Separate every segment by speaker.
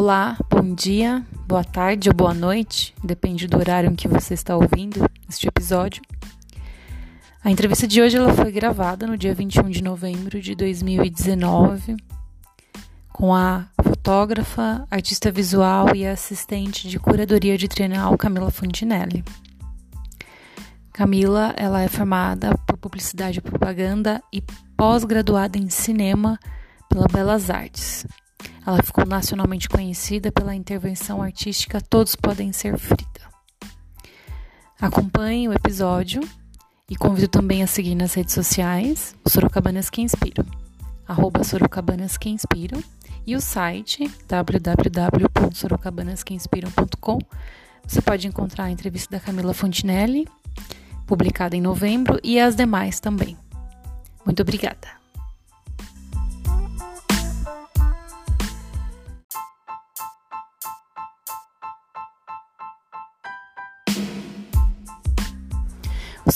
Speaker 1: Olá, bom dia, boa tarde ou boa noite, depende do horário em que você está ouvindo este episódio. A entrevista de hoje ela foi gravada no dia 21 de novembro de 2019 com a fotógrafa, artista visual e assistente de curadoria de trienal Camila Fontinelli. Camila, ela é formada por publicidade e propaganda e pós-graduada em cinema pela Belas Artes. Ela ficou nacionalmente conhecida pela intervenção artística Todos Podem Ser Frida. Acompanhe o episódio e convido também a seguir nas redes sociais o Sorocabanas que Inspiram, arroba Sorocabanas que Inspiram e o site www.sorocabanasqueinspiram.com. Você pode encontrar a entrevista da Camila Fontinelli, publicada em novembro, e as demais também. Muito obrigada.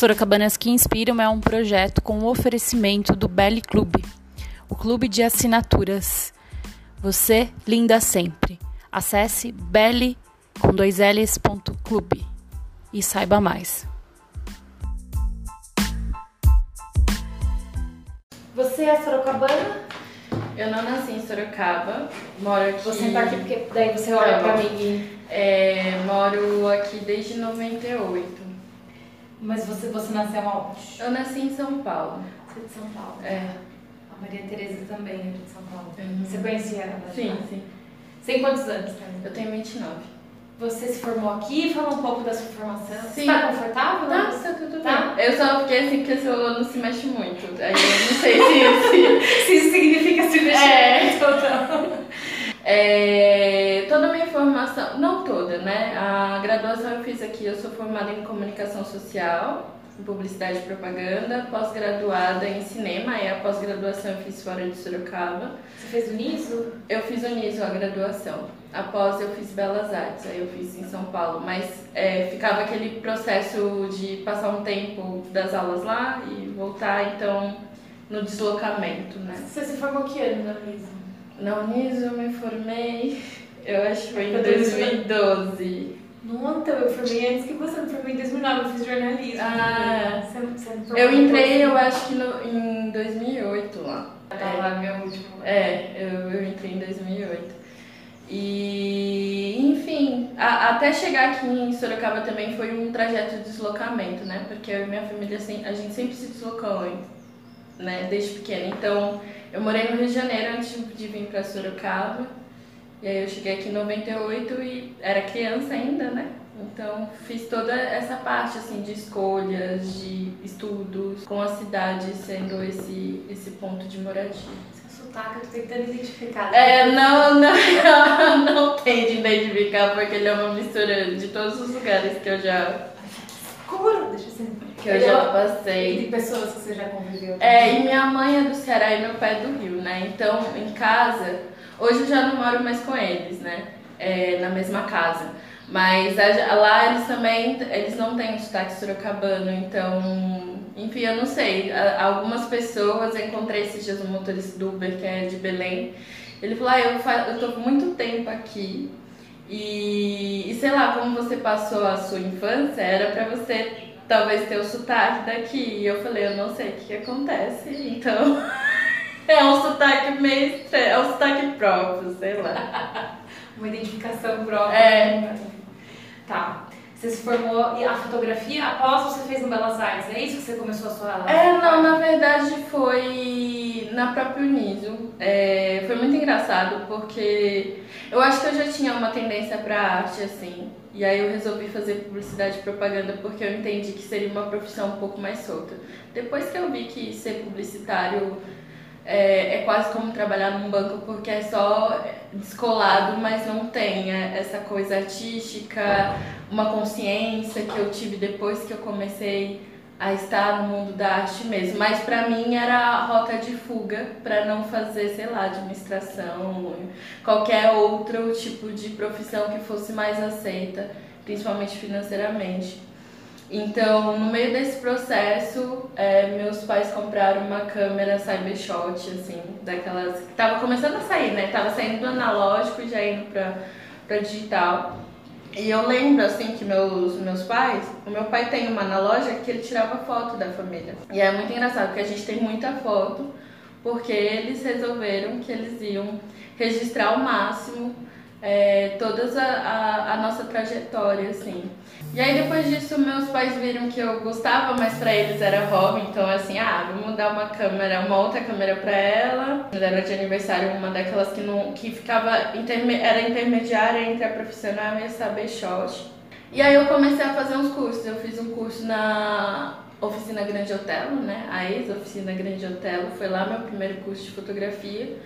Speaker 1: Sorocabanas que Inspiram é um projeto com o oferecimento do Belly Club, o clube de assinaturas. Você, linda sempre. Acesse belly com dois L's, ponto, clube e saiba mais. Você é sorocabana?
Speaker 2: Eu não nasci em Sorocaba, moro aqui.
Speaker 1: Você tá aqui porque daí você olha pra mim.
Speaker 2: É, moro aqui desde 98.
Speaker 1: Mas você, você nasceu aonde?
Speaker 2: Eu nasci em São Paulo.
Speaker 1: Você é de São Paulo.
Speaker 2: É.
Speaker 1: A Maria Tereza também é de São Paulo.
Speaker 2: Uhum.
Speaker 1: Você conhecia ela?
Speaker 2: Sim,
Speaker 1: já?
Speaker 2: sim.
Speaker 1: Você tem quantos anos?
Speaker 2: Eu tenho 29.
Speaker 1: Você se formou aqui? Fala um pouco da sua formação.
Speaker 2: Sim.
Speaker 1: Você tá confortável?
Speaker 2: Tá, tá tudo
Speaker 1: Tá.
Speaker 2: bem. Eu só fiquei assim porque o celular não se mexe muito. Aí eu não sei se. se
Speaker 1: Se isso significa se mexer
Speaker 2: É.
Speaker 1: muito ou não.
Speaker 2: É, toda a minha formação, não toda, né? A graduação eu fiz aqui, eu sou formada em comunicação social, em publicidade e propaganda, pós-graduada em cinema, aí a pós-graduação eu fiz fora de Sorocaba.
Speaker 1: Você fez o NISO?
Speaker 2: Eu fiz o NISO, a graduação. Após eu fiz Belas Artes, aí eu fiz em São Paulo. Mas é, ficava aquele processo de passar um tempo das aulas lá e voltar, então, no deslocamento, né?
Speaker 1: Você se formou que ano na NISO?
Speaker 2: Na Uniso eu me formei, eu acho que foi em
Speaker 1: Foi
Speaker 2: 2012.
Speaker 1: Não, então, eu formei antes que você. Eu formei em 2009, eu fiz jornalismo.
Speaker 2: Ah.
Speaker 1: Você, você
Speaker 2: Eu entrei, eu acho que no, em 2008 lá.
Speaker 1: Eu tava meu último.
Speaker 2: É, eu, eu entrei em 2008. E, enfim, a- até chegar aqui em Sorocaba também foi um trajeto de deslocamento, né? Porque eu e minha família, a gente sempre se deslocou, né? Desde pequena. Então, eu morei no Rio de Janeiro antes de vir pra Sorocaba. E aí eu cheguei aqui em 98 e era criança ainda, né? Então, fiz toda essa parte, assim, de escolhas, de estudos, com a cidade sendo esse, esse ponto de moradia.
Speaker 1: Seu sotaque, eu tô tentando identificar.
Speaker 2: É, não, não, não tem de identificar, porque ele é uma mistura de todos os lugares que eu já,
Speaker 1: Deixa eu ser.
Speaker 2: que eu já passei.
Speaker 1: E de pessoas que você já conviveu.
Speaker 2: É, e minha mãe é do Ceará e meu pai é do Rio, né? Então, em casa, hoje eu já não moro mais com eles, né? É, na mesma casa. Mas a- lá eles também, eles não têm sotaque sorocabano, então, enfim, eu não sei. A- Algumas pessoas, eu encontrei esses dias um motorista do Uber que é de Belém, ele falou, ah, eu, fa- eu tô muito tempo aqui e, e sei lá, como você passou a sua infância, era pra você talvez ter o sotaque daqui. E eu falei, eu não sei o que, que acontece, então é um sotaque meio estranho, é um sotaque próprio, sei lá.
Speaker 1: Uma identificação própria.
Speaker 2: É.
Speaker 1: Tá. Você se formou e a fotografia após você fez no Belas Artes, é isso que você começou a sua
Speaker 2: É, não, na verdade foi na própria Uniso. É, foi muito engraçado porque eu acho que eu já tinha uma tendência pra arte, assim. E aí eu resolvi fazer publicidade e propaganda porque eu entendi que seria uma profissão um pouco mais solta. Depois que eu vi que ser publicitário é, é quase como trabalhar num banco porque é só descolado, mas não tem é, essa coisa artística, uma consciência que eu tive depois que eu comecei a estar no mundo da arte mesmo. Mas pra mim era a rota de fuga para não fazer, sei lá, administração, qualquer outro tipo de profissão que fosse mais aceita, principalmente financeiramente. Então, no meio desse processo, é, meu meus pais compraram uma câmera Cybershot, assim, daquelas que tava começando a sair, né? Tava saindo do analógico e já indo pra, pra digital. E eu lembro, assim, que meus, meus pais, o meu pai tem uma na loja que ele tirava foto da família. E é muito engraçado, porque a gente tem muita foto, porque eles resolveram que eles iam registrar ao máximo é, toda a, a, a, nossa trajetória, assim. E aí depois disso meus pais viram que eu gostava, mas para eles era hobby, então assim, ah, vamos dar uma câmera, uma outra câmera para ela. Era de aniversário uma daquelas que não que ficava interme, era intermediária entre a profissional e a saber shot. E aí eu comecei a fazer uns cursos. Eu fiz um curso na Oficina Grande Otelo, né? A ex-Oficina Grande Otelo, foi lá meu primeiro curso de fotografia.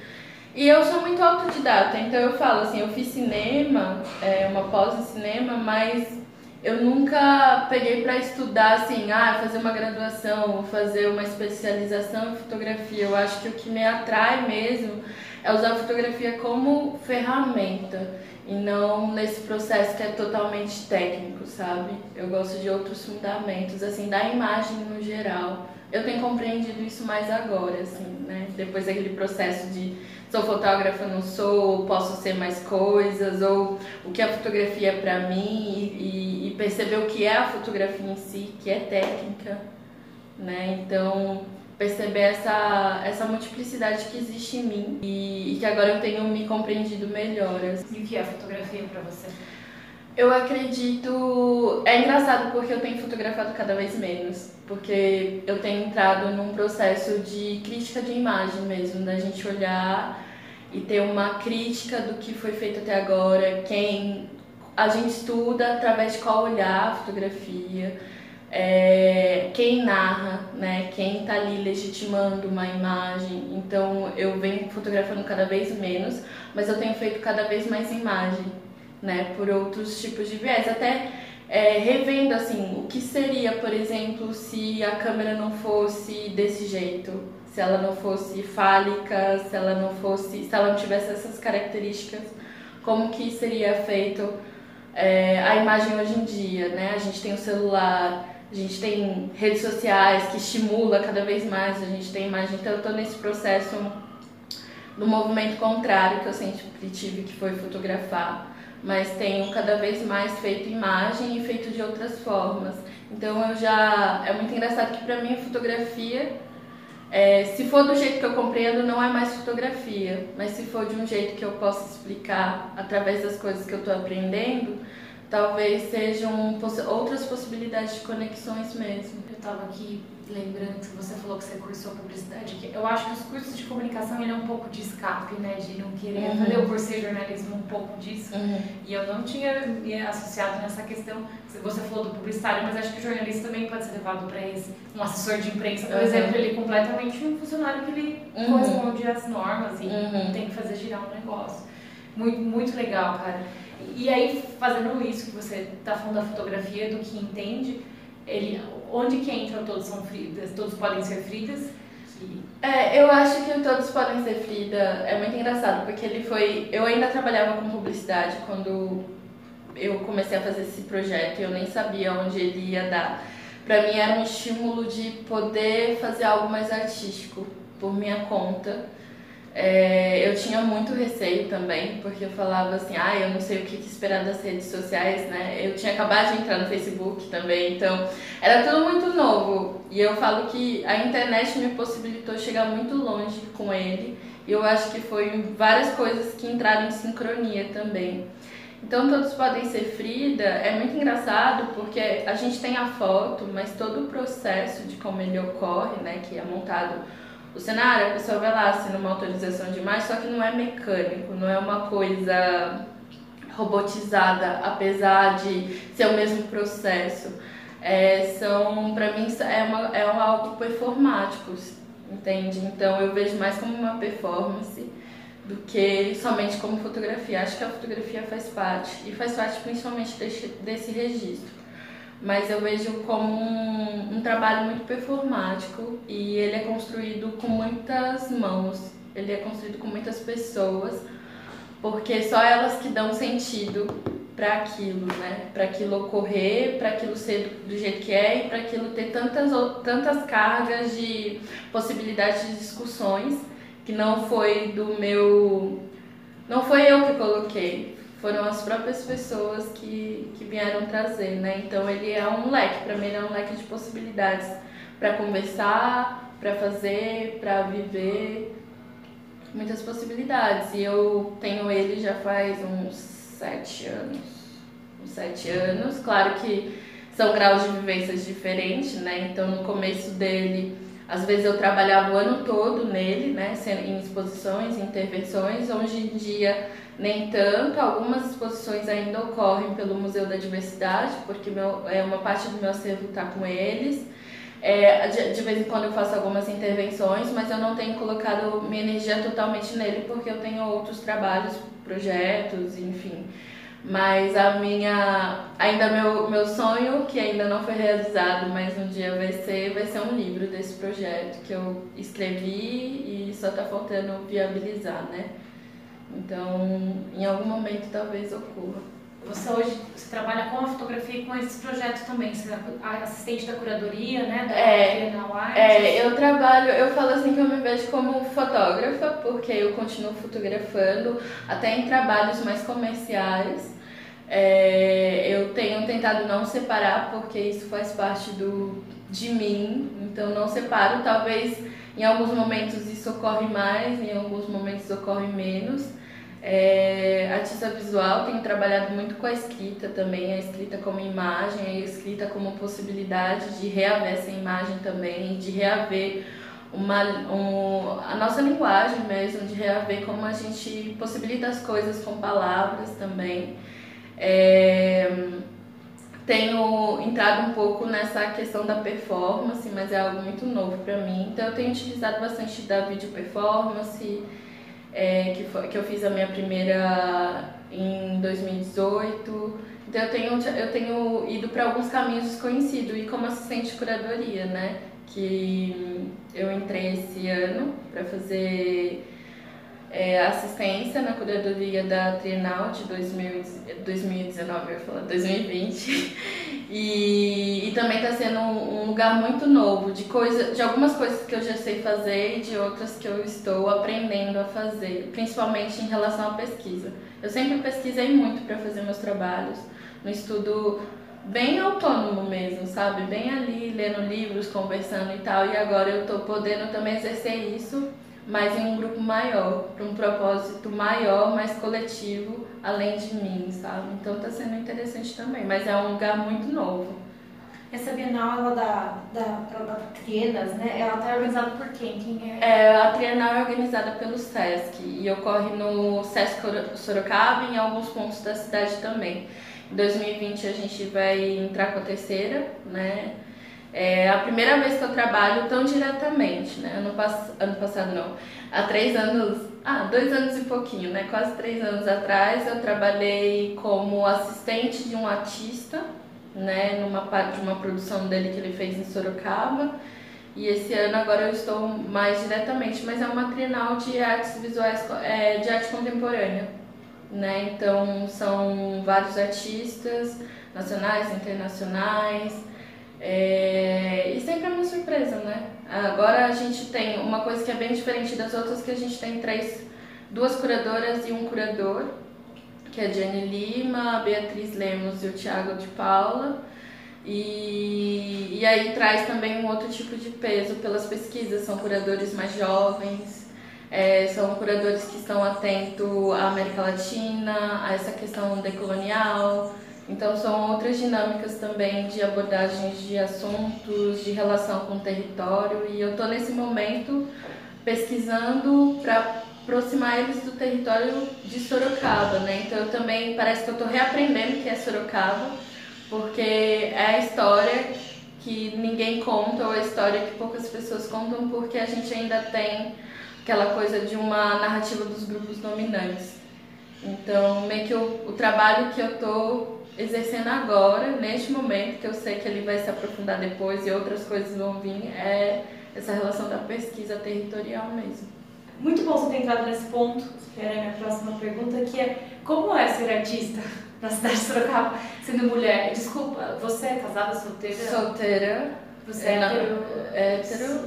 Speaker 2: E eu sou muito autodidata, então eu falo assim, eu fiz cinema, é, uma pós em cinema, mas eu nunca peguei para estudar assim, ah, fazer uma graduação, fazer uma especialização em fotografia. Eu acho que o que me atrai mesmo é usar a fotografia como ferramenta e não nesse processo que é totalmente técnico, sabe? Eu gosto de outros fundamentos, assim, da imagem no geral. Eu tenho compreendido isso mais agora, assim, né? Depois daquele processo de sou fotógrafa, não sou, posso ser mais coisas, ou o que a fotografia é para mim e, e, perceber o que é a fotografia em si, que é técnica, né? Então, perceber essa, essa multiplicidade que existe em mim e, e que agora eu tenho me compreendido melhor.
Speaker 3: Assim. E o que é a fotografia para você?
Speaker 2: Eu acredito. É engraçado porque eu tenho fotografado cada vez menos. Porque eu tenho entrado num processo de crítica de imagem mesmo, da gente olhar e ter uma crítica do que foi feito até agora, quem a gente estuda através de qual olhar a fotografia, é, quem narra, né, quem está ali legitimando uma imagem. Então eu venho fotografando cada vez menos, mas eu tenho feito cada vez mais imagem, né, por outros tipos de viés. Até é, revendo assim, o que seria, por exemplo, se a câmera não fosse desse jeito, se ela não fosse fálica, se ela não fosse, se ela não tivesse essas características, como que seria feito é, a imagem hoje em dia, né? A gente tem o celular, a gente tem redes sociais que estimula cada vez mais, a gente tem imagem, então eu estou nesse processo do movimento contrário que eu sempre tive, que foi fotografar, mas tenho cada vez mais feito imagem e feito de outras formas. Então eu já é muito engraçado que para mim a fotografia é, se for do jeito que eu compreendo, não é mais fotografia, mas se for de um jeito que eu possa explicar através das coisas que eu estou aprendendo, talvez sejam outras possibilidades de conexões mesmo.
Speaker 3: Eu estava aqui lembrando que você falou que você cursou publicidade, que eu acho que os cursos de comunicação ele é um pouco de escape, né, de não querer uhum. fazer o curso de jornalismo um pouco disso. Uhum. E eu não tinha me associado nessa questão. Você falou do publicitário, mas acho que o jornalista também pode ser levado para esse. Um assessor de imprensa, por uhum. exemplo, ele é completamente um funcionário que ele uhum. corresponde às normas e uhum. tem que fazer girar um negócio. Muito, muito legal, cara. E aí, fazendo isso que você está falando da fotografia, do que entende, ele, onde que entra todos são fritas, todos podem ser fritas?
Speaker 2: É, eu acho que todos podem ser Frida. É muito engraçado, porque ele foi. Eu ainda trabalhava com publicidade quando eu comecei a fazer esse projeto eu nem sabia onde ele ia dar. Para mim era um estímulo de poder fazer algo mais artístico por minha conta é, eu tinha muito receio também, porque eu falava assim, ah, eu não sei o que esperar das redes sociais, né? Eu tinha acabado de entrar no Facebook também, então era tudo muito novo. E eu falo que a internet me possibilitou chegar muito longe com ele. E eu acho que foi várias coisas que entraram em sincronia também. Então todos podem ser Frida, é muito engraçado porque a gente tem a foto, mas todo o processo de como ele ocorre, né, que é montado o cenário, a pessoa vai lá assina uma autorização de imagem, só que não é mecânico, não é uma coisa robotizada, apesar de ser o mesmo processo. É, são, para mim, é, uma, é algo performático, entende? Então eu vejo mais como uma performance do que somente como fotografia. Acho que a fotografia faz parte, e faz parte principalmente desse, desse registro mas eu vejo como um, um, trabalho muito performático e ele é construído com muitas mãos, ele é construído com muitas pessoas, porque só elas que dão sentido para aquilo, né? Para aquilo ocorrer, para aquilo ser do jeito que é e para aquilo ter tantas, tantas cargas de possibilidades de discussões que não foi do meu. Não foi eu que coloquei, foram as próprias pessoas que, que vieram trazer, né? Então ele é um leque, para mim ele é um leque de possibilidades para conversar, para fazer, para viver, muitas possibilidades. E eu tenho ele já faz uns sete anos. Uns sete anos. Claro que são graus de vivências diferentes, né? Então no começo dele, às vezes eu trabalhava o ano todo nele, né? Em exposições, intervenções. Hoje em dia nem tanto. Algumas exposições ainda ocorrem pelo Museu da Diversidade, porque meu, é uma parte do meu acervo está com eles. É, de, de, vez em quando eu faço algumas intervenções, mas eu não tenho colocado minha energia totalmente nele porque eu tenho outros trabalhos, projetos, enfim. Mas a minha. Ainda meu, meu sonho, que ainda não foi realizado, mas um dia vai ser, vai ser um livro desse projeto que eu escrevi e só está faltando viabilizar, né? Então, em algum momento talvez ocorra.
Speaker 3: Você hoje você trabalha com a fotografia e com esses projetos também. Você é assistente da curadoria, né? Da
Speaker 2: é, é, eu trabalho, eu falo assim que eu me vejo como fotógrafa, porque eu continuo fotografando até em trabalhos mais comerciais. É, eu tenho tentado não separar, porque isso faz parte do, de mim, então não separo. Talvez em alguns momentos isso ocorre mais, em alguns momentos ocorre menos. É, artista visual, tenho trabalhado muito com a escrita também, a escrita como imagem, a escrita como possibilidade de reaver essa imagem também, de reaver uma, um, a nossa linguagem mesmo, de reaver como a gente possibilita as coisas com palavras também. É, tenho entrado um pouco nessa questão da performance, mas é algo muito novo para mim, então eu tenho utilizado bastante da vídeo performance é, que, foi, que eu fiz a minha primeira em 2018. Então eu tenho, eu tenho ido para alguns caminhos desconhecidos e como assistente de curadoria, né? Que eu entrei esse ano para fazer é, assistência na curadoria da Trienal de 2000, 2019, eu falar 2020. E, e também está sendo um, um, lugar muito novo de coisa, de algumas coisas que eu já sei fazer e de outras que eu estou aprendendo a fazer, principalmente em relação à pesquisa. Eu sempre pesquisei muito para fazer meus trabalhos, no estudo bem autônomo mesmo, sabe? Bem ali, lendo livros, conversando e tal. E agora eu estou podendo também exercer isso mas em um grupo maior, para um propósito maior, mais coletivo, além de mim, sabe? Então está sendo interessante também, mas é um lugar muito novo.
Speaker 3: Essa Bienal ela da, da, da Trienas, né? Ela está organizada por quem? Quem
Speaker 2: é? é? A Trienal é organizada pelo SESC e ocorre no SESC Sorocaba e em alguns pontos da cidade também. Em 2020 a gente vai entrar com a terceira, né? É a primeira vez que eu trabalho tão diretamente, né? Ano, pass ano passado não. Há três anos, ah, dois anos e pouquinho, né? Quase três anos atrás eu trabalhei como assistente de um artista, né? Numa parte de uma produção dele que ele fez em Sorocaba. E esse ano agora eu estou mais diretamente, mas é uma trienal de artes visuais, é, de arte contemporânea, né? Então são vários artistas nacionais, internacionais. É, e sempre é uma surpresa, né? Agora a gente tem uma coisa que é bem diferente das outras, que a gente tem três, duas curadoras e um curador, que é a Jenny Lima, a Beatriz Lemos e o Thiago de Paula. E, e aí traz também um outro tipo de peso pelas pesquisas, são curadores mais jovens, é, são curadores que estão atentos à América Latina, a essa questão decolonial, então são outras dinâmicas também de abordagens de assuntos, de relação com o território e eu estou nesse momento pesquisando para aproximar eles do território de Sorocaba, né? Então eu também parece que eu estou reaprendendo que é Sorocaba, porque é a história que ninguém conta ou a história que poucas pessoas contam porque a gente ainda tem aquela coisa de uma narrativa dos grupos dominantes. Então, meio que o, o trabalho que eu estou exercendo agora, neste momento, que eu sei que ele vai se aprofundar depois e outras coisas vão vir, é essa relação da pesquisa territorial mesmo.
Speaker 3: Muito bom você ter entrado nesse ponto, que era a minha próxima pergunta, que é como é ser artista? na cidade de Sorocaba, sendo mulher. Desculpa, você é casada, solteira?
Speaker 2: Solteira.
Speaker 3: Você é hétero?
Speaker 2: Hétero.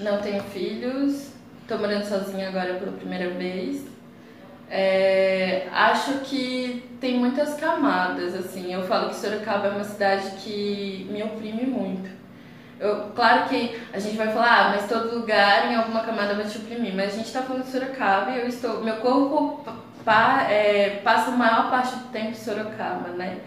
Speaker 2: Não tenho filhos. Tô morando sozinha agora pela primeira vez. É, acho que tem muitas camadas, assim. Eu falo que Sorocaba é uma cidade que me oprime muito. Eu, claro que a gente vai falar, ah, mas todo lugar em alguma camada vai te oprimir. Mas a gente está falando de Sorocaba e eu estou, meu corpo pa, é, passa a maior parte do tempo em Sorocaba, né?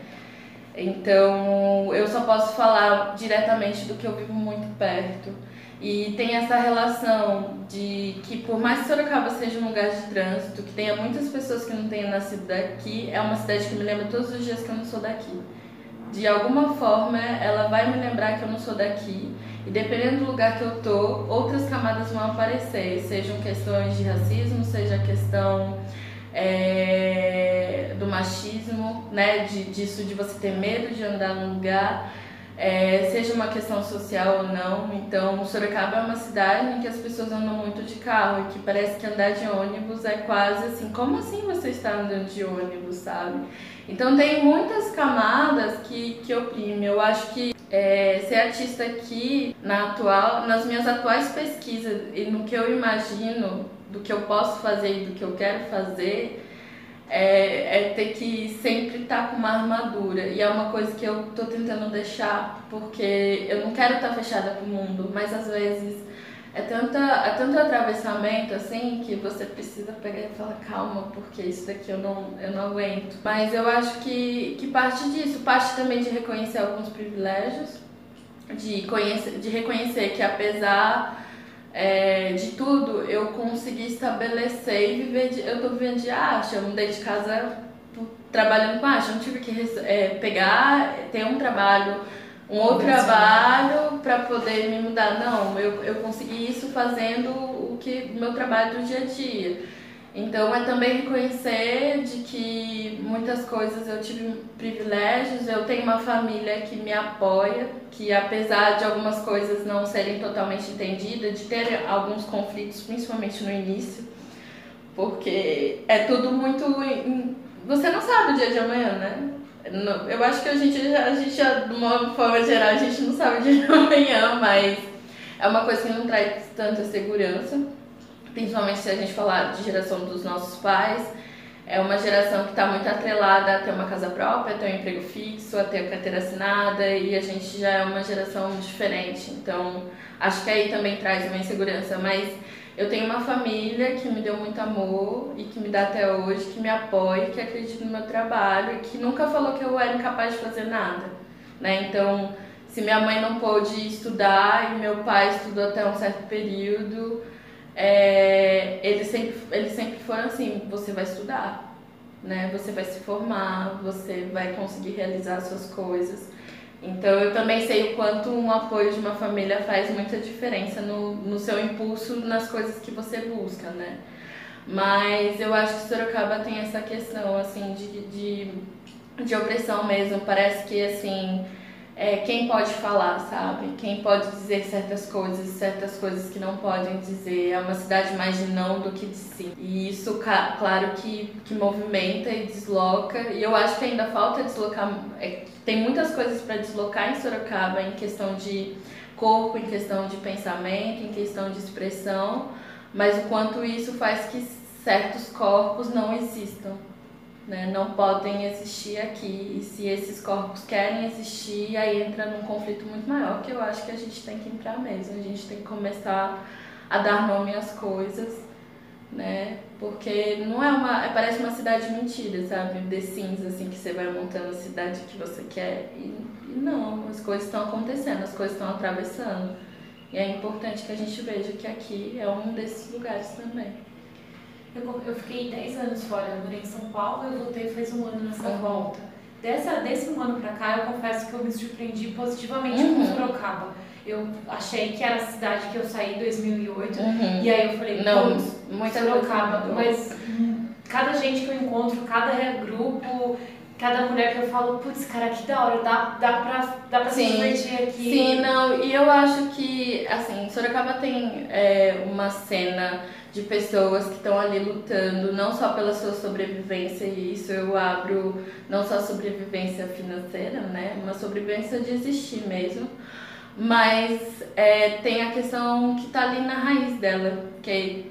Speaker 2: Então eu só posso falar diretamente do que eu vivo muito perto. E tem essa relação de que, por mais que Sorocaba seja um lugar de trânsito, que tenha muitas pessoas que não tenham nascido daqui, é uma cidade que me lembra todos os dias que eu não sou daqui. De alguma forma, ela vai me lembrar que eu não sou daqui. E dependendo do lugar que eu tô, outras camadas vão aparecer, sejam questões de racismo, seja questão é, do machismo, né, de, disso de você ter medo de andar num lugar é, seja uma questão social ou não. Então, Sorocaba é uma cidade em que as pessoas andam muito de carro e que parece que andar de ônibus é quase assim, como assim você está andando de ônibus, sabe? Então, tem muitas camadas que, que oprimem. Eu acho que é, ser artista aqui, na atual, nas minhas atuais pesquisas e no que eu imagino do que eu posso fazer e do que eu quero fazer, é, é ter que sempre estar tá com uma armadura. E é uma coisa que eu tô tentando deixar, porque eu não quero estar tá fechada pro mundo, mas às vezes é, tanta, é tanto atravessamento assim que você precisa pegar e falar, calma, porque isso daqui eu não, eu não aguento. Mas eu acho que, que parte disso, parte também de reconhecer alguns privilégios, de, conhecer, de reconhecer que apesar é, de tudo, eu consegui estabelecer e viver de, eu tô vivendo de arte, eu mudei de casa trabalhando com arte, eu não tive que é, pegar, ter um trabalho, um outro trabalho para poder me mudar, não, eu, eu consegui isso fazendo o que meu trabalho do dia a dia. Então é também reconhecer de que muitas coisas eu tive privilégios, eu tenho uma família que me apoia, que apesar de algumas coisas não serem totalmente entendidas, de ter alguns conflitos, principalmente no início, porque é tudo muito. Você não sabe o dia de amanhã, né? Eu acho que a gente, a gente, de uma forma geral, a gente não sabe o dia de amanhã, mas é uma coisa que não traz tanta segurança principalmente se a gente falar de geração dos nossos pais, é uma geração que está muito atrelada a ter uma casa própria, a ter um emprego fixo, a ter carteira assinada e a gente já é uma geração diferente. Então, acho que aí também traz uma insegurança. Mas eu tenho uma família que me deu muito amor e que me dá até hoje, que me apoia, que acredita no meu trabalho e que nunca falou que eu era incapaz de fazer nada. Né? Então, se minha mãe não pôde estudar e meu pai estudou até um certo período é, eles, sempre, eles sempre foram assim, você vai estudar, né? Você vai se formar, você vai conseguir realizar suas coisas. Então eu também sei o quanto um apoio de uma família faz muita diferença no, no seu impulso nas coisas que você busca, né? Mas eu acho que Sorocaba tem essa questão, assim, de, de, de opressão mesmo. Parece que, assim, é, quem pode falar, sabe? Quem pode dizer certas coisas, certas coisas que não podem dizer. É uma cidade mais de não do que de sim. E isso, claro, que, que movimenta e desloca. E eu acho que ainda falta deslocar. É, tem muitas coisas para deslocar em Sorocaba em questão de corpo, em questão de pensamento, em questão de expressão. Mas o quanto isso faz que certos corpos não existam né, não podem existir aqui. E se esses corpos querem existir, aí entra num conflito muito maior que eu acho que a gente tem que entrar mesmo. A gente tem que começar a dar nome às coisas, né? Porque não é uma. Parece uma cidade mentira, sabe? The Sims, assim, que você vai montando a cidade que você quer. E, e não, as coisas estão acontecendo, as coisas estão atravessando. E é importante que a gente veja que aqui é um desses lugares também.
Speaker 3: Eu, eu fiquei 10 anos fora, eu morei em São Paulo e voltei faz um ano nessa uhum. volta. Dessa, desse um ano pra cá, eu confesso que eu me surpreendi positivamente uhum. com Sorocaba. Eu achei que era a cidade que eu saí em 2008, uhum. e aí eu falei, não, muito Sorocaba, mas cada gente que eu encontro, cada grupo, cada mulher que eu falo, putz, cara, que da hora, dá, dá pra, dá pra sim, se divertir aqui.
Speaker 2: Sim, não, e eu acho que, assim, Sorocaba tem é, uma cena de pessoas que estão ali lutando, não só pela sua sobrevivência, e isso eu abro não só sobrevivência financeira, né, uma sobrevivência de existir mesmo, mas é, tem a questão que tá ali na raiz dela, que,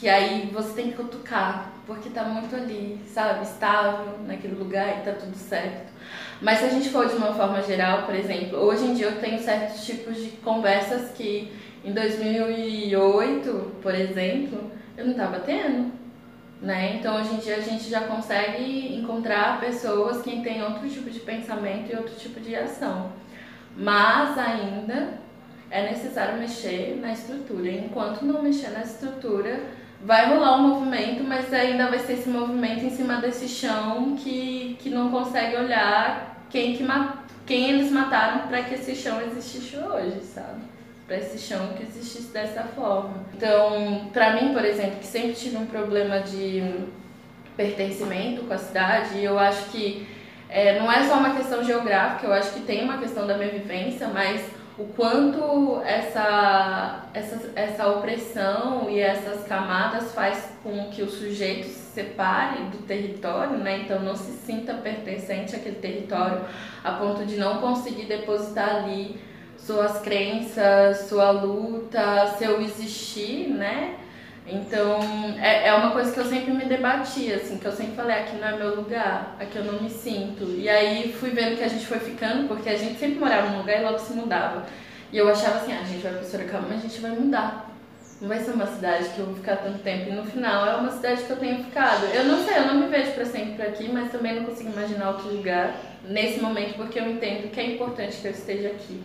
Speaker 2: que aí você tem que cutucar, porque tá muito ali, sabe, estável naquele lugar e tá tudo certo. Mas se a gente for de uma forma geral, por exemplo, hoje em dia eu tenho certos tipos de conversas que em 2008, por exemplo, eu não estava tendo. Né? Então hoje em dia a gente já consegue encontrar pessoas que têm outro tipo de pensamento e outro tipo de ação. Mas ainda é necessário mexer na estrutura. Enquanto não mexer na estrutura, vai rolar um movimento, mas ainda vai ser esse movimento em cima desse chão que, que não consegue olhar quem, que, quem eles mataram para que esse chão existisse hoje, sabe? para esse chão que existisse dessa forma. Então, para mim, por exemplo, que sempre tive um problema de pertencimento com a cidade, eu acho que é, não é só uma questão geográfica, eu acho que tem uma questão da minha vivência, mas o quanto essa, essa, essa opressão e essas camadas faz com que o sujeito se separe do território, né? Então não se sinta pertencente àquele território a ponto de não conseguir depositar ali suas crenças, sua luta, seu existir, né? Então, é, é uma coisa que eu sempre me debatia, assim, que eu sempre falei, aqui não é meu lugar, aqui eu não me sinto. E aí fui vendo que a gente foi ficando, porque a gente sempre morava num lugar e logo se mudava. E eu achava assim, ah, a gente vai para Sorocaba, mas a gente vai mudar. Não vai ser uma cidade que eu vou ficar tanto tempo. E no final é uma cidade que eu tenho ficado. Eu não sei, eu não me vejo para sempre aqui, mas também não consigo imaginar outro lugar nesse momento, porque eu entendo que é importante que eu esteja aqui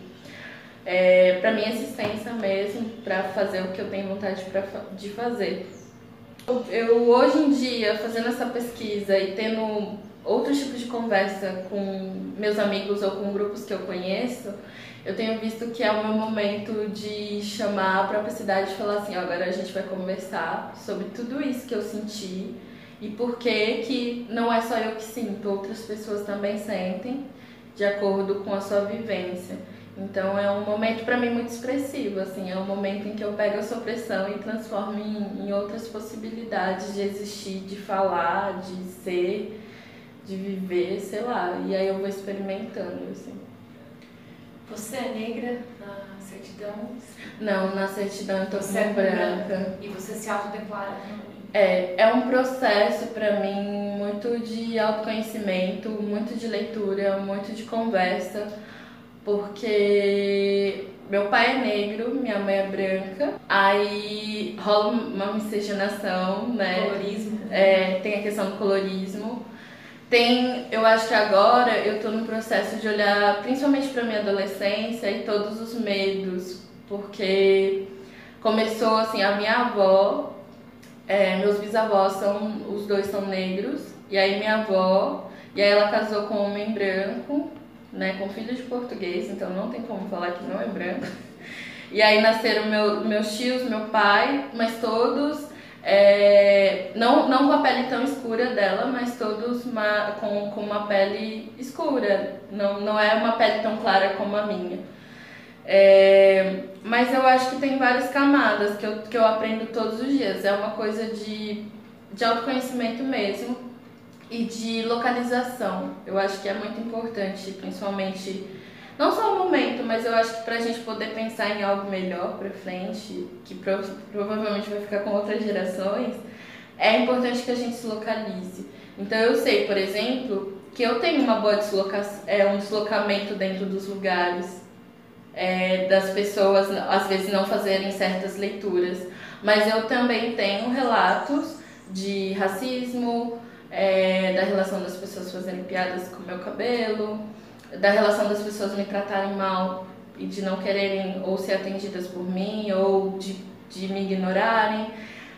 Speaker 2: é, para minha existência mesmo, para fazer o que eu tenho vontade pra, de fazer. Eu, hoje em dia, fazendo essa pesquisa e tendo outros tipos de conversa com meus amigos ou com grupos que eu conheço, eu tenho visto que é o meu momento de chamar a própria cidade e falar assim, agora a gente vai conversar sobre tudo isso que eu senti e por que que não é só eu que sinto, outras pessoas também sentem de acordo com a sua vivência. Então é um momento para mim muito expressivo, assim, é um momento em que eu pego essa opressão e transformo em, em outras possibilidades de existir, de falar, de ser, de viver, sei lá. E aí eu vou experimentando, assim.
Speaker 3: Você é negra na certidão?
Speaker 2: Não, na certidão eu tô você é branca.
Speaker 3: E você se autodeclara?
Speaker 2: É, é um processo para mim muito de autoconhecimento, muito de leitura, muito de conversa porque meu pai é negro, minha mãe é branca, aí rola uma miscigenação, né?
Speaker 3: Colorismo.
Speaker 2: É, tem a questão do colorismo. Tem, eu acho que agora eu tô no processo de olhar principalmente para minha adolescência e todos os medos, porque começou assim, a minha avó, é, meus bisavós são, os dois são negros, e aí minha avó, e aí ela casou com um homem branco, né, com filho de português, então não tem como falar que não é branco. E aí nasceram meu, meus tios, meu pai, mas todos, é, não, não com a pele tão escura dela, mas todos uma, com, com uma pele escura, não, não é uma pele tão clara como a minha. É, mas eu acho que tem várias camadas que eu, que eu aprendo todos os dias. É uma coisa de, de autoconhecimento mesmo e de localização. Eu acho que é muito importante, principalmente não só o momento, mas eu acho que para a gente poder pensar em algo melhor para frente, que pro, provavelmente vai ficar com outras gerações, é importante que a gente se localize. Então eu sei, por exemplo, que eu tenho uma boa deslocação, é, um deslocamento dentro dos lugares, é, das pessoas às vezes não fazerem certas leituras, mas eu também tenho relatos de racismo, da relação das pessoas fazerem piadas com o meu cabelo, da relação das pessoas me tratarem mal e de não quererem ou ser atendidas por mim ou de, de me ignorarem.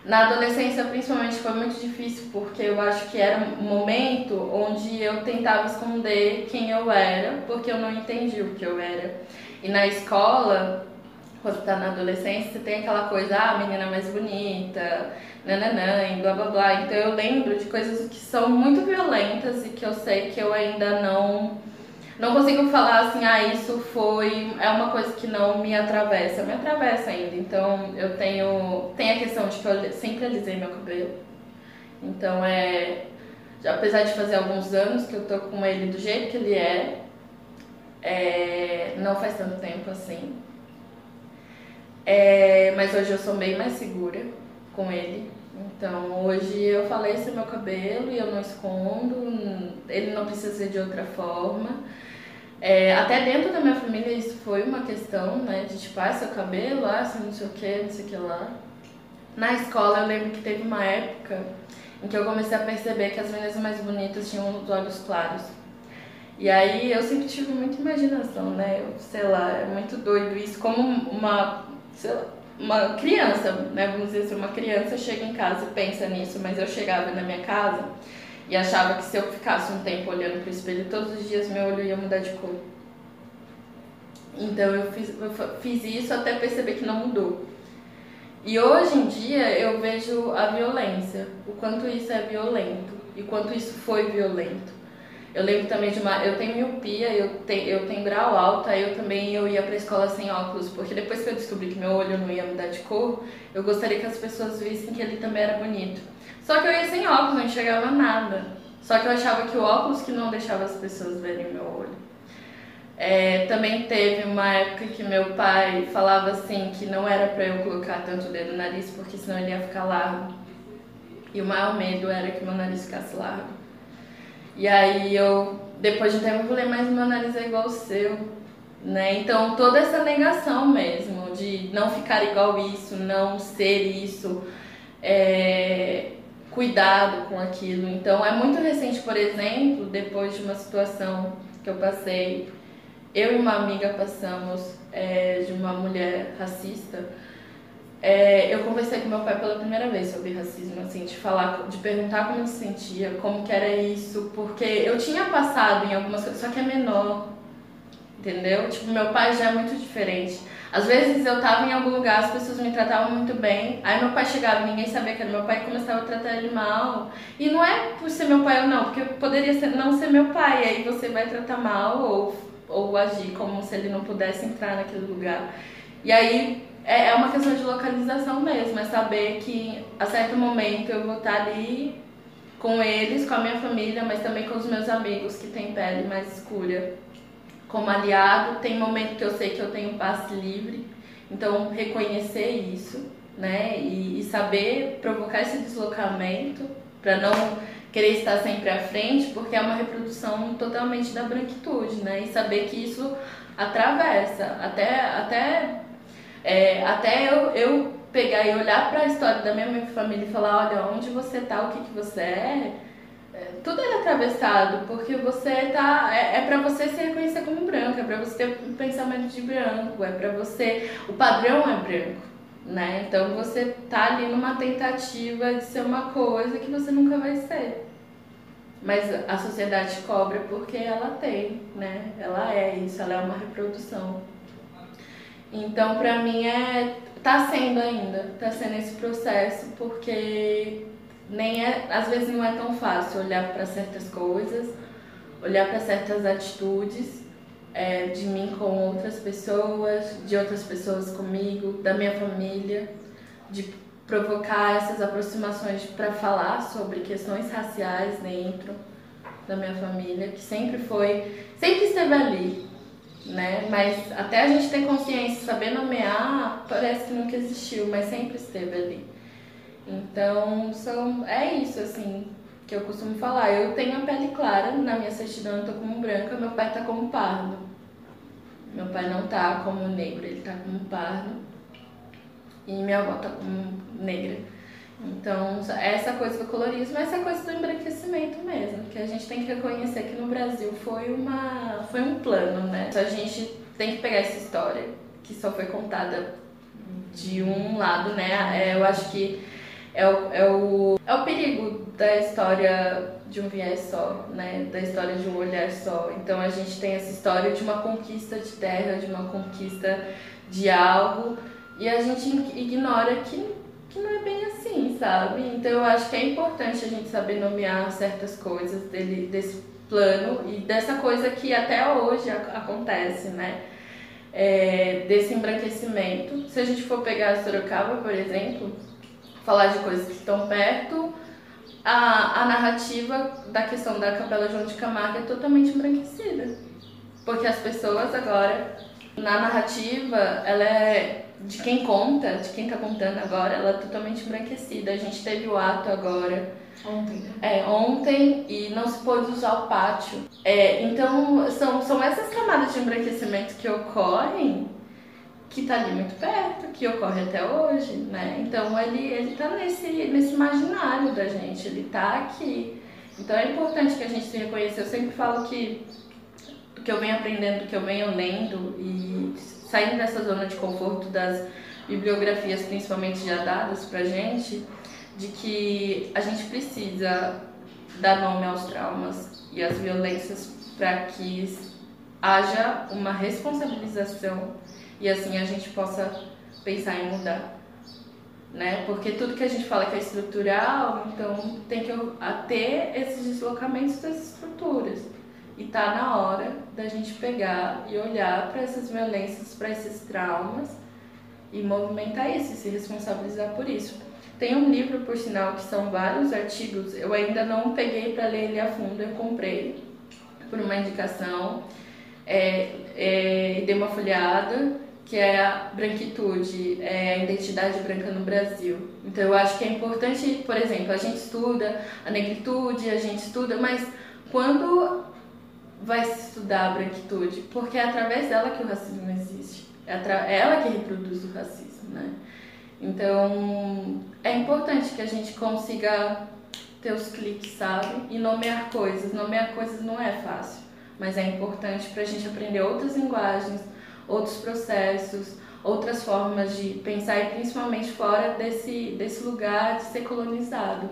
Speaker 2: Na adolescência, principalmente, foi muito difícil porque eu acho que era um momento onde eu tentava esconder quem eu era, porque eu não entendi o que eu era. E na escola, quando tá na adolescência, você tem aquela coisa, ah, menina mais bonita, nananã, e blá blá blá. Então eu lembro de coisas que são muito violentas e que eu sei que eu ainda não não consigo falar assim, ah, isso foi é uma coisa que não me atravessa, me atravessa ainda. Então eu tenho tem a questão de que eu sempre alisei meu cabelo. Então é apesar de fazer alguns anos que eu tô com ele do jeito que ele é, é não faz tanto tempo assim. É, mas hoje eu sou bem mais segura com ele. Então hoje eu falei esse é meu cabelo e eu não escondo, ele não precisa ser de outra forma. É, até dentro da minha família isso foi uma questão, né? De tipo, ah, seu cabelo, ah, você não sei o que, não sei o que lá. Na escola eu lembro que teve uma época em que eu comecei a perceber que as meninas mais bonitas tinham os olhos claros. E aí eu sempre tive muita imaginação, né? Eu, sei lá, é muito doido isso. Como uma, uma criança, né? Vamos dizer assim, uma criança chega em casa e pensa nisso, mas eu chegava na minha casa e achava que se eu ficasse um tempo olhando pro espelho todos os dias, meu olho ia mudar de cor. Então eu fiz, eu fiz isso até perceber que não mudou. E hoje em dia eu vejo a violência, o quanto isso é violento e quanto isso foi violento. Eu lembro também de uma. Eu tenho miopia, eu tenho, eu tenho grau alto, aí eu também eu ia pra escola sem óculos, porque depois que eu descobri que meu olho não ia mudar de cor, eu gostaria que as pessoas vissem que ele também era bonito. Só que eu ia sem óculos, não enxergava nada. Só que eu achava que o óculos que não deixava as pessoas verem meu olho. É, também teve uma época que meu pai falava assim que não era para eu colocar tanto o dedo no nariz porque senão ele ia ficar largo. E o maior medo era que meu nariz ficasse largo. E aí eu, depois de um tempo, falei, mas meu nariz é igual ao seu. Né? Então toda essa negação mesmo de não ficar igual isso, não ser isso, é, cuidado com aquilo. Então é muito recente, por exemplo, depois de uma situação que eu passei, eu e uma amiga passamos é, de uma mulher racista. É, eu conversei com meu pai pela primeira vez sobre racismo, assim, de falar, de perguntar como ele se sentia, como que era isso, porque eu tinha passado em algumas coisas, só que é menor, entendeu? Tipo, meu pai já é muito diferente. Às vezes eu tava em algum lugar, as pessoas me tratavam muito bem, aí meu pai chegava e ninguém sabia que era meu pai começava a tratar ele mal. E não é por ser meu pai ou não, porque poderia ser, não ser meu pai, aí você vai tratar mal ou, ou agir como se ele não pudesse entrar naquele lugar. E aí é, é uma questão de localização mesmo, é saber que a certo momento eu vou estar ali com eles, com a minha família, mas também com os meus amigos que têm pele mais escura. Como aliado, tem momento que eu sei que eu tenho passe livre, então reconhecer isso, né, e, e saber provocar esse deslocamento para não querer estar sempre à frente, porque é uma reprodução totalmente da branquitude, né, e saber que isso atravessa, até, até, é, até eu, eu pegar e olhar para a história da minha família e falar, olha, onde você tá, o que, que você é, tudo é atravessado, porque você tá. É, é para você se reconhecer como branco, é para você ter um pensamento de branco, é para você. O padrão é branco, né? Então você tá ali numa tentativa de ser uma coisa que você nunca vai ser. Mas a sociedade cobra porque ela tem, né? Ela é isso, ela é uma reprodução. Então, pra mim, é. tá sendo ainda, tá sendo esse processo, porque nem é, às vezes não é tão fácil olhar para certas coisas, olhar para certas atitudes é, de mim com outras pessoas, de outras pessoas comigo, da minha família, de provocar essas aproximações para falar sobre questões raciais dentro da minha família, que sempre foi, sempre esteve ali, né? Mas até a gente ter consciência, saber nomear, parece que nunca existiu, mas sempre esteve ali. Então, são, é isso, assim, que eu costumo falar. Eu tenho a pele clara, na minha certidão eu tô como branca, meu pai tá como pardo. Meu pai não tá como negro, ele tá como pardo. E minha avó tá como negra. Então, essa coisa do colorismo, essa coisa do embranquecimento mesmo, que a gente tem que reconhecer que no Brasil foi, uma, foi um plano, né? Então, a gente tem que pegar essa história, que só foi contada de um lado, né? É, eu acho que é o, é o, é o perigo da história de um viés só, né? Da história de um olhar só. Então a gente tem essa história de uma conquista de terra, de uma conquista de algo e a gente ignora que, que não é bem assim, sabe? Então eu acho que é importante a gente saber nomear certas coisas dele, desse plano e dessa coisa que até hoje acontece, né? É, desse embranquecimento. Se a gente for pegar a Sorocaba, por exemplo, falar de coisas que estão perto, a, a narrativa da questão da Capela João de Camargo é totalmente embranquecida. Porque as pessoas agora, na narrativa, ela é de quem conta, de quem está contando agora, ela é totalmente embranquecida. A gente teve o ato agora.
Speaker 3: Ontem?
Speaker 2: É, ontem e não se pôde usar o pátio. É, então, são, são essas camadas de embranquecimento que ocorrem que está ali muito perto, que ocorre até hoje, né? Então ele ele está nesse nesse imaginário da gente, ele está aqui. Então é importante que a gente se reconheça. Eu sempre falo que do que eu venho aprendendo, do que eu venho lendo e saindo dessa zona de conforto das bibliografias, principalmente já dadas pra gente, de que a gente precisa dar nome aos traumas e às violências para que haja uma responsabilização e assim a gente possa pensar em mudar. Né? Porque tudo que a gente fala que é estrutural, então tem que ter esses deslocamentos das estruturas. E tá na hora da gente pegar e olhar para essas violências, para esses traumas e movimentar isso, e se responsabilizar por isso. Tem um livro, por sinal, que são vários artigos, eu ainda não peguei para ler ele a fundo, eu comprei por uma indicação, é, é, dei uma folhada que é a branquitude, é a identidade branca no Brasil. Então eu acho que é importante, por exemplo, a gente estuda a negritude, a gente estuda, mas quando vai se estudar a branquitude? Porque é através dela que o racismo existe. É, é ela que reproduz o racismo, né? Então é importante que a gente consiga ter os cliques, sabe? E nomear coisas. Nomear coisas não é fácil, mas é importante para a gente aprender outras linguagens outros processos, outras formas de pensar e principalmente fora desse, desse lugar de ser colonizado.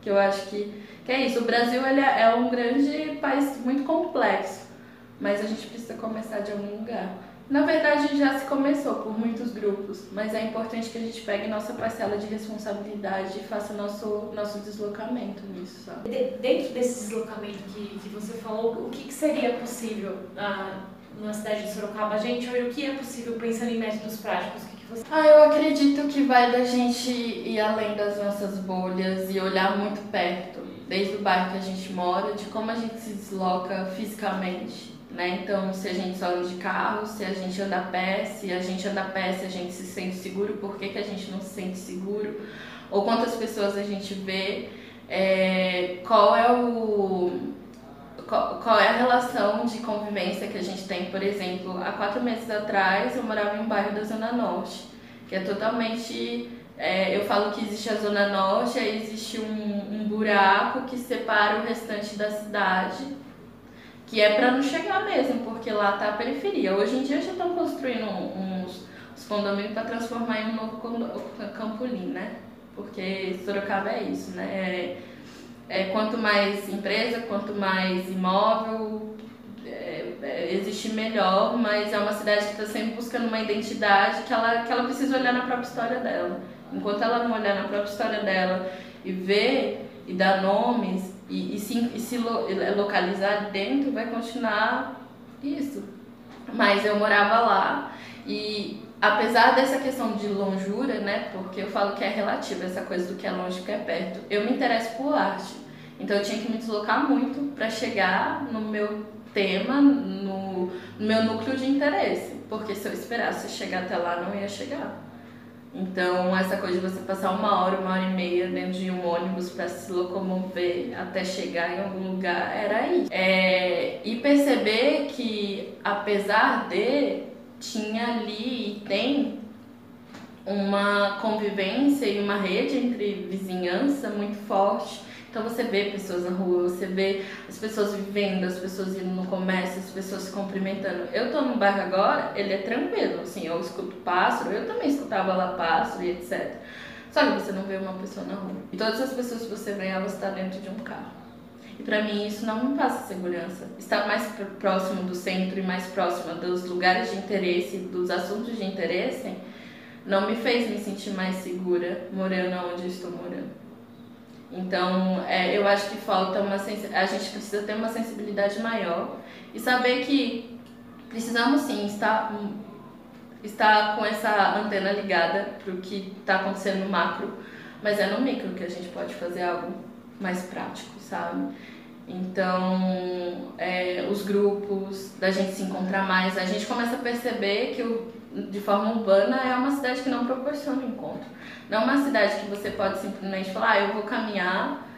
Speaker 2: Que eu acho que, que é isso. O Brasil ele é, é um grande país muito complexo, mas a gente precisa começar de algum lugar. Na verdade, já se começou por muitos grupos, mas é importante que a gente pegue nossa parcela de responsabilidade e faça nosso, nosso deslocamento nisso, sabe?
Speaker 3: Dentro desse deslocamento que, que você falou, o que, que seria possível ah, na cidade de Sorocaba, gente, hoje o que é possível pensando em métodos práticos?
Speaker 2: Ah, eu acredito que vai da gente ir além das nossas bolhas e olhar muito perto, desde o bairro que a gente mora, de como a gente se desloca fisicamente. Né? Então, se a gente só anda de carro, se a gente anda a pé, se a gente anda a pé, se a gente se sente seguro, por que, que a gente não se sente seguro? Ou quantas pessoas a gente vê, é, qual é o qual, qual, é a relação de convivência que a gente tem, por exemplo, há quatro meses atrás eu morava em um bairro da Zona Norte, que é totalmente. É, eu falo que existe a Zona Norte, aí existe um, um buraco que separa o restante da cidade, que é para não chegar mesmo, porque lá tá a periferia. Hoje em dia já estão construindo uns, uns condomínios para transformar em um novo Campolim, né? Porque Sorocaba é isso, né? É, é, quanto mais empresa, quanto mais imóvel, é, é, existe melhor, mas é uma cidade que está sempre buscando uma identidade que ela, que ela precisa olhar na própria história dela. Enquanto ela não olhar na própria história dela e ver e dar nomes e, e se, e se localizar dentro, vai continuar isso. Mas eu morava lá e apesar dessa questão de longura, né, porque eu falo que é relativa essa coisa do que é longe que é perto, eu me interesso por arte. Então eu tinha que me deslocar muito para chegar no meu tema, no, no, meu núcleo de interesse, porque se eu esperasse chegar até lá, não ia chegar. Então, essa coisa de você passar uma hora, uma hora e meia dentro de um ônibus para se locomover até chegar em algum lugar, era isso. É, e perceber que, apesar de, tinha ali e tem uma convivência e uma rede entre vizinhança muito forte então você vê pessoas na rua, você vê as pessoas vivendo, as pessoas indo no comércio, as pessoas se cumprimentando. Eu tô no bairro agora, ele é tranquilo, assim, eu escuto pássaro, eu também escutava lá pássaro e etc. Só que você não vê uma pessoa na rua. E todas as pessoas que você vê, elas estão dentro de um carro. E para mim isso não me passa segurança. Estar mais próximo do centro e mais próximo dos lugares de interesse, dos assuntos de interesse, não me fez me sentir mais segura morando onde estou morando. Então, é, eu acho que falta uma a gente precisa ter uma sensibilidade maior e saber que precisamos sim estar estar com essa antena ligada para o que está acontecendo no macro, mas é no micro que a gente pode fazer algo mais prático, sabe? Então, é, os grupos, da gente se encontrar mais, a gente começa a perceber que o, de forma urbana é uma cidade que não proporciona encontro. Não é uma cidade que você pode simplesmente falar, ah, eu vou caminhar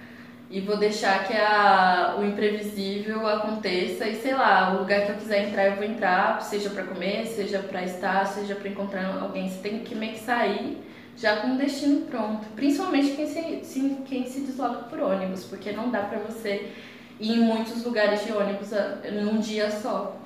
Speaker 2: e vou deixar que a, o imprevisível aconteça e sei lá, o lugar que eu quiser entrar eu vou entrar, seja para comer, seja para estar, seja para encontrar alguém. Você tem que meio que sair já com o destino pronto. Principalmente quem se, quem se desloca por ônibus, porque não dá para você ir em muitos lugares de ônibus ah, num dia só.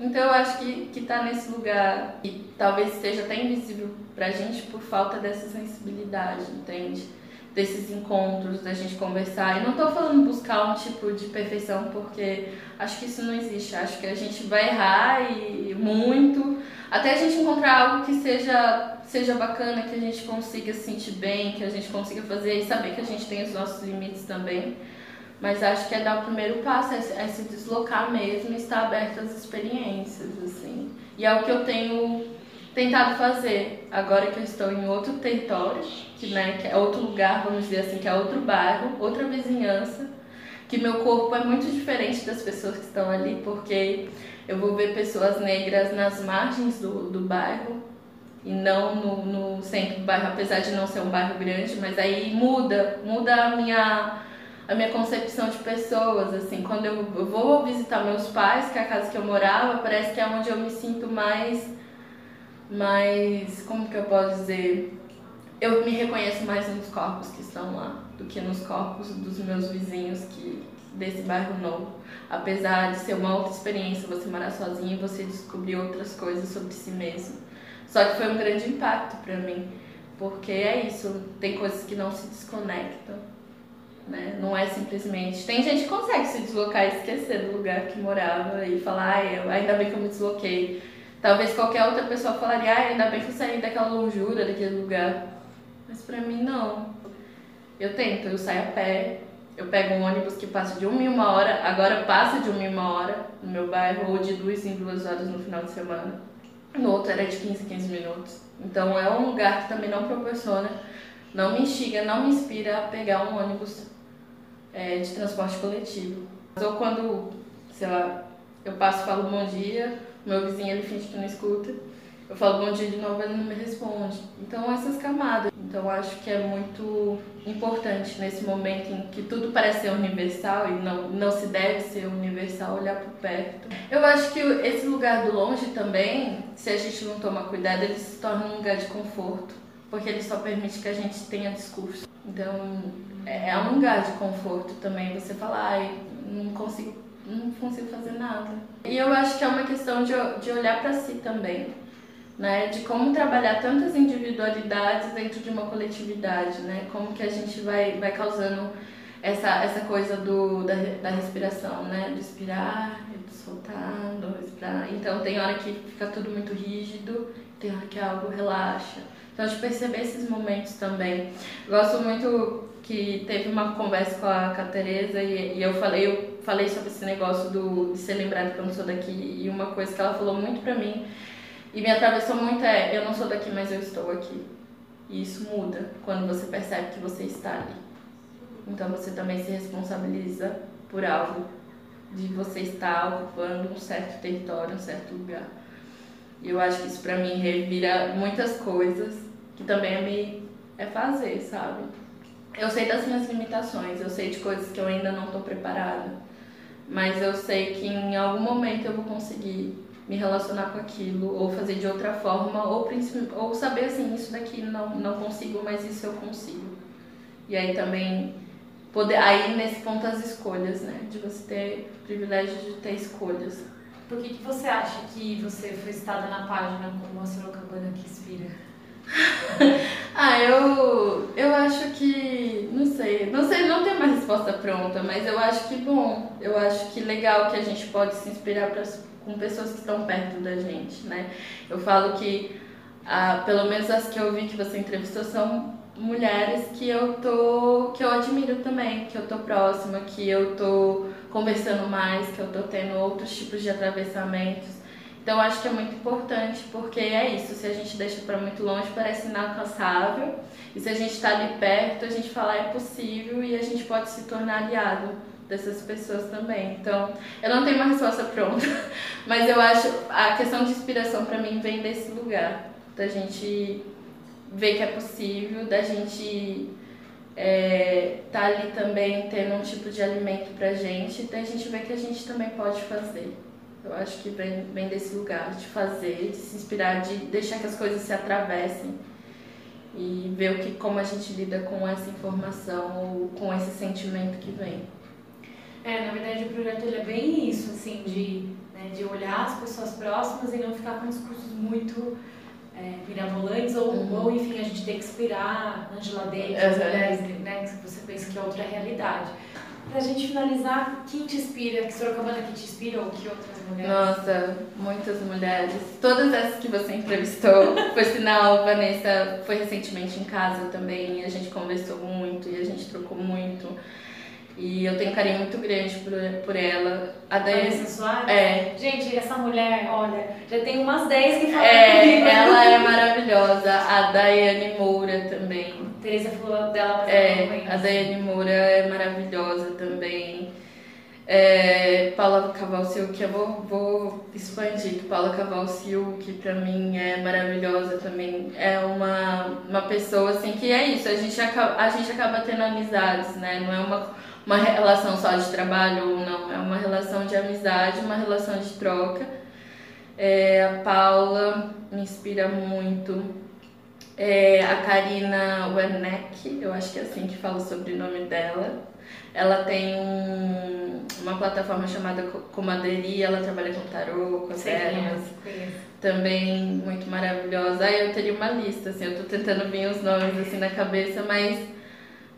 Speaker 2: Então eu acho que, que tá nesse lugar e talvez esteja até invisível pra gente por falta dessa sensibilidade, entende? Desses encontros, da gente conversar. E não tô falando buscar um tipo de perfeição, porque acho que isso não existe. Acho que a gente vai errar e muito, até a gente encontrar algo que seja, seja bacana, que a gente consiga se sentir bem, que a gente consiga fazer e saber que a gente tem os nossos limites também. Mas acho que é dar o primeiro passo, é, é se deslocar mesmo e estar aberto às experiências, assim. E é o que eu tenho tentado fazer agora que eu estou em outro território, que, né, que é outro lugar, vamos dizer assim, que é outro bairro, outra vizinhança, que meu corpo é muito diferente das pessoas que estão ali, porque eu vou ver pessoas negras nas margens do, do bairro e não no, no centro do bairro, apesar de não ser um bairro grande, mas aí muda, muda a minha a minha concepção de pessoas, assim, quando eu, vou visitar meus pais, que é a casa que eu morava, parece que é onde eu me sinto mais, mais, como que eu posso dizer, eu me reconheço mais nos corpos que estão lá do que nos corpos dos meus vizinhos que desse bairro novo. Apesar de ser uma outra experiência você morar sozinho e você descobrir outras coisas sobre si mesmo. Só que foi um grande impacto para mim, porque é isso, tem coisas que não se desconectam né? Não é simplesmente. Tem gente que consegue se deslocar e esquecer do lugar que morava e falar, ah, ainda bem que eu me desloquei. Talvez qualquer outra pessoa falaria, ah, ainda bem que eu saí daquela longura, daquele lugar. Mas pra mim, não. Eu tento, eu saio a pé, eu pego um ônibus que passa de uma em uma hora, agora passa de uma em uma hora no meu bairro, ou de duas em duas horas no final de semana. No outro era de 15 15 minutos. Então é um lugar que também não proporciona, não me instiga, não me inspira a pegar um ônibus é, de transporte coletivo. Ou quando, sei lá, eu passo e falo bom dia, meu vizinho ele finge que não escuta, eu falo bom dia de novo ele não me responde. Então essas camadas. Então acho que é muito importante nesse momento em que tudo parece ser universal e não, não se deve ser universal olhar para perto. Eu acho que esse lugar do longe também, se a gente não tomar cuidado, ele se torna um lugar de conforto, porque ele só permite que a gente tenha discurso. Então, é, é um lugar de conforto também você falar, ai, não consigo, não consigo fazer nada. E eu acho que é uma questão de, de olhar para si também, né? De como trabalhar tantas individualidades dentro de uma coletividade, né? Como que a gente vai, vai causando essa, essa coisa do, da, da respiração, né? Do inspirar, do soltar, do respirar. Então tem hora que fica tudo muito rígido, tem hora que algo relaxa. Então, de perceber esses momentos também. Gosto muito que teve uma conversa com a, com Tereza e, e, eu falei eu falei sobre esse negócio do, de ser lembrado que eu não sou daqui e uma coisa que ela falou muito pra mim e me atravessou muito é eu não sou daqui, mas eu estou aqui. E isso muda quando você percebe que você está ali. Então você também se responsabiliza por algo de você estar ocupando um certo território, um certo lugar. E eu acho que isso pra mim revira muitas coisas que também é, me, é fazer, sabe? Eu sei das minhas limitações, eu sei de coisas que eu ainda não estou preparada, mas eu sei que em algum momento eu vou conseguir me relacionar com aquilo, ou fazer de outra forma, ou, ou saber assim, isso daqui não, não consigo, mas isso eu consigo. E aí também poder aí nesse ponto as escolhas, né? De você ter o privilégio de ter escolhas.
Speaker 3: Por que, que você acha que você foi citada na página como a Sorocabana que inspira?
Speaker 2: ah, eu, eu acho que. Não sei. Não sei, não tenho mais resposta pronta, mas eu acho que bom, eu acho que legal que a gente pode se inspirar pra, com pessoas que estão perto da gente, né? Eu falo que, ah, pelo menos as que eu vi que você entrevistou são mulheres que eu tô que eu admiro também, que eu tô próxima, que eu tô conversando mais, que eu tô tendo outros tipos de atravessamentos. Então acho que é muito importante, porque é isso, se a gente deixa para muito longe parece inalcançável, e se a gente está ali perto, a gente fala é possível e a gente pode se tornar aliado dessas pessoas também. Então, eu não tenho uma resposta pronta, mas eu acho a questão de inspiração para mim vem desse lugar, da gente ver que é possível, da gente é, tá ali também tendo um tipo de alimento pra gente, da gente ver que a gente também pode fazer. Eu acho que vem, vem desse lugar de fazer, de se inspirar, de deixar que as coisas se atravessem e ver o que, como a gente lida com essa informação ou com esse sentimento que vem.
Speaker 3: É, na verdade o projeto ele é bem isso, assim, de, né, de olhar as pessoas próximas e não ficar com discursos muito é, mirabolantes ou, uhum. ou, enfim, a gente tem que inspirar Angela Davis, uhum. as mulheres, né, que você pensa que é outra realidade. Pra gente finalizar, quem te inspira? Que Sorocabana que te inspira ou que outras mulheres?
Speaker 2: Nossa, muitas mulheres. Todas essas que você entrevistou. Por sinal, Vanessa foi recentemente em casa também e a gente conversou muito e a gente trocou muito. E eu tenho um carinho muito grande por, por ela.
Speaker 3: A Daiane Soares?
Speaker 2: É.
Speaker 3: Gente, essa mulher, olha, já tem umas 10 que falam
Speaker 2: é, comigo. Ela é maravilhosa. A Daiane Moura também.
Speaker 3: Teresa falou dela, mas
Speaker 2: é, A Daiane Moura é maravilhosa também. É, Paula Cavalcil, que eu vou, vou expandir, que Paula Cavalcil, que pra mim é maravilhosa também, é uma, uma pessoa assim que é isso, a gente, acaba, a gente acaba tendo amizades, né? Não é uma uma relação só de trabalho ou não, é uma relação de amizade, uma relação de troca. É, a Paula me inspira muito. É, a Karina Werneck, eu acho que é assim que fala o sobrenome dela. Ela tem um, uma plataforma chamada Comaderia, ela trabalha com tarô, com terras. Também muito maravilhosa. Aí eu teria uma lista, assim, eu tô tentando vir os nomes assim na cabeça, mas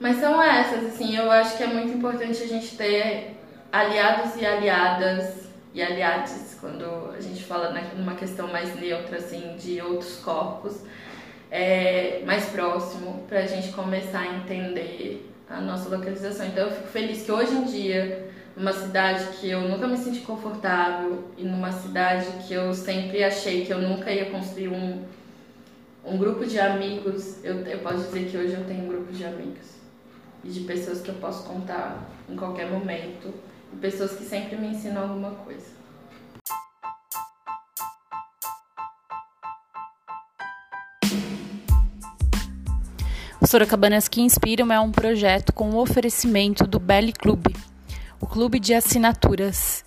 Speaker 2: mas são essas, assim, eu acho que é muito importante a gente ter aliados e aliadas e aliados quando a gente fala numa questão mais neutra, assim, de outros corpos, é, mais próximo, para a gente começar a entender a nossa localização. Então eu fico feliz que hoje em dia, numa cidade que eu nunca me senti confortável e numa cidade que eu sempre achei que eu nunca ia construir um, um grupo de amigos, eu, eu posso dizer que hoje eu tenho um grupo de amigos e de pessoas que eu posso contar em qualquer momento e pessoas que sempre me ensinam alguma coisa.
Speaker 1: O Sorocabanas que Inspiram é um projeto com o oferecimento do Belly Club, o clube de assinaturas.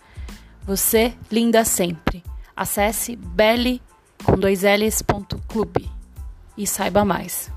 Speaker 1: Você, linda sempre. Acesse belly com dois L's, ponto, clube e saiba mais.